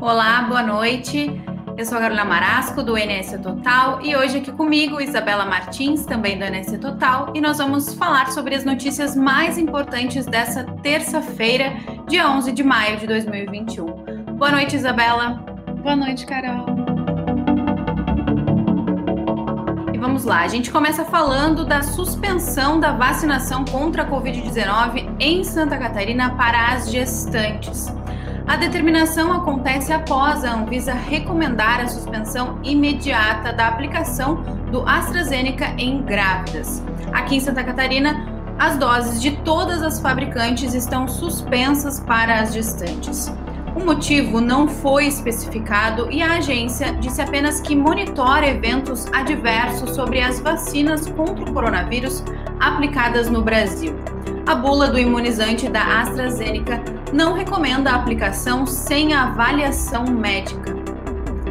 Olá, boa noite. Eu sou a Carolina Marasco, do NS Total, e hoje aqui comigo Isabela Martins, também do NS Total, e nós vamos falar sobre as notícias mais importantes dessa terça-feira, dia 11 de maio de 2021. Boa noite, Isabela. Boa noite, Carol. E vamos lá, a gente começa falando da suspensão da vacinação contra a Covid-19 em Santa Catarina para as gestantes. A determinação acontece após a Anvisa recomendar a suspensão imediata da aplicação do AstraZeneca em grávidas. Aqui em Santa Catarina, as doses de todas as fabricantes estão suspensas para as gestantes. O motivo não foi especificado e a agência disse apenas que monitora eventos adversos sobre as vacinas contra o coronavírus aplicadas no Brasil. A bula do imunizante da AstraZeneca não recomenda a aplicação sem avaliação médica.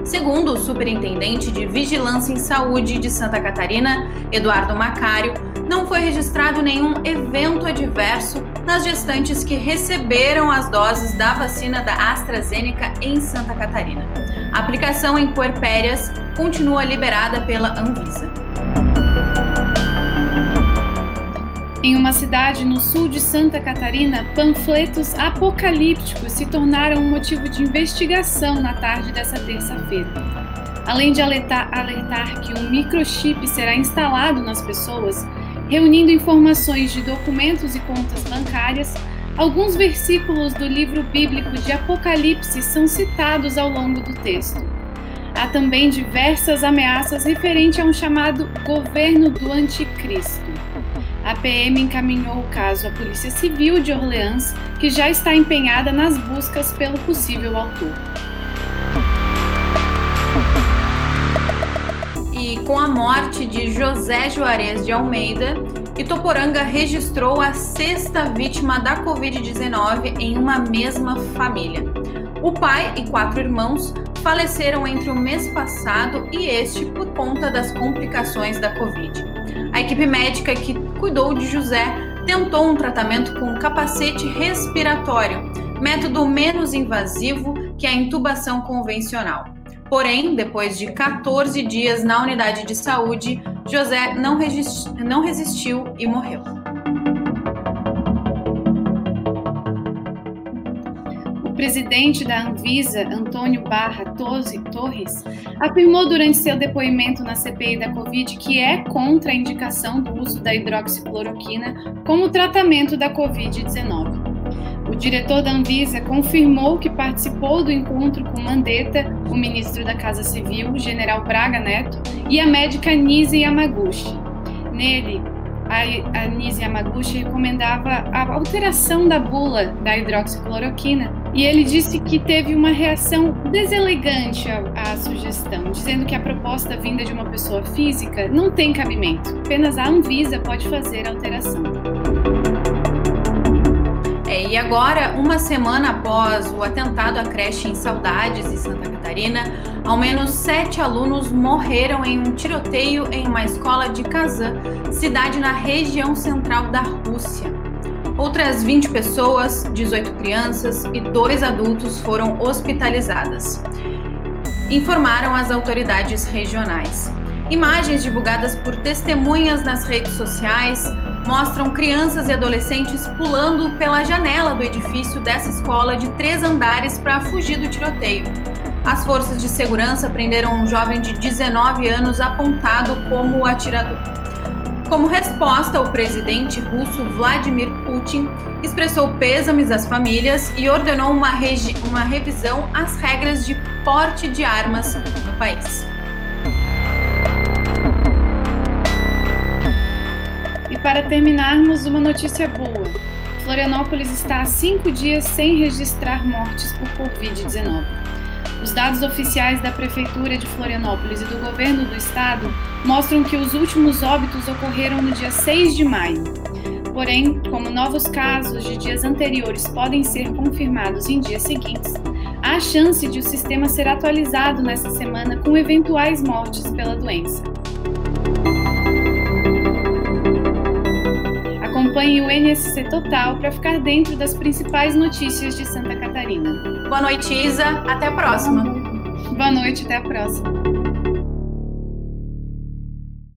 Segundo o superintendente de Vigilância em Saúde de Santa Catarina, Eduardo Macário, não foi registrado nenhum evento adverso nas gestantes que receberam as doses da vacina da AstraZeneca em Santa Catarina. A aplicação em puerpérias continua liberada pela Anvisa. Em uma cidade no sul de Santa Catarina, panfletos apocalípticos se tornaram um motivo de investigação na tarde dessa terça-feira. Além de alertar, alertar que um microchip será instalado nas pessoas, reunindo informações de documentos e contas bancárias, alguns versículos do livro bíblico de Apocalipse são citados ao longo do texto. Há também diversas ameaças referentes a um chamado governo do anticristo. A PM encaminhou o caso à Polícia Civil de Orleans, que já está empenhada nas buscas pelo possível autor. E com a morte de José Juarez de Almeida, Itoporanga registrou a sexta vítima da Covid-19 em uma mesma família. O pai e quatro irmãos faleceram entre o mês passado e este por conta das complicações da Covid. A equipe médica que cuidou de José tentou um tratamento com capacete respiratório, método menos invasivo que a intubação convencional. Porém, depois de 14 dias na unidade de saúde, José não, resistiu e morreu. Presidente da Anvisa, Antônio Barra Torres, afirmou durante seu depoimento na CPI da Covid que é contra a indicação do uso da hidroxicloroquina como tratamento da Covid-19. O diretor da Anvisa confirmou que participou do encontro com Mandetta, o ministro da Casa Civil, general Braga Neto, e a médica Nise Yamaguchi. Nele, a Nise Yamaguchi recomendava a alteração da bula da hidroxicloroquina e ele disse que teve uma reação deselegante à, à, sugestão, dizendo que a proposta vinda de uma pessoa física não tem cabimento, apenas a Anvisa pode fazer a alteração. É, e agora, uma semana após o atentado à creche em Saudades, em Santa Catarina, ao menos sete alunos morreram em um tiroteio em uma escola de Kazan, cidade na região central da Rússia. Outras 20 pessoas, 18 crianças e dois adultos foram hospitalizadas, informaram as autoridades regionais. Imagens divulgadas por testemunhas nas redes sociais mostram crianças e adolescentes pulando pela janela do edifício dessa escola de três andares para fugir do tiroteio. As forças de segurança prenderam um jovem de 19 anos apontado como atirador. Como resposta, o presidente russo Vladimir Putin expressou pêsames às famílias e ordenou uma, uma revisão às regras de porte de armas no país. E para terminarmos, uma notícia boa. Florianópolis está há cinco dias sem registrar mortes por Covid-19. Os dados oficiais da Prefeitura de Florianópolis e do governo do estado mostram que os últimos óbitos ocorreram no dia 6 de maio. Porém, como novos casos de dias anteriores podem ser confirmados em dias seguintes, há chance de o sistema ser atualizado nessa semana com eventuais mortes pela doença. Acompanhe o NSC Total para ficar dentro das principais notícias de Santa Catarina. Boa noite, Isa. Até a próxima. Boa noite, até a próxima.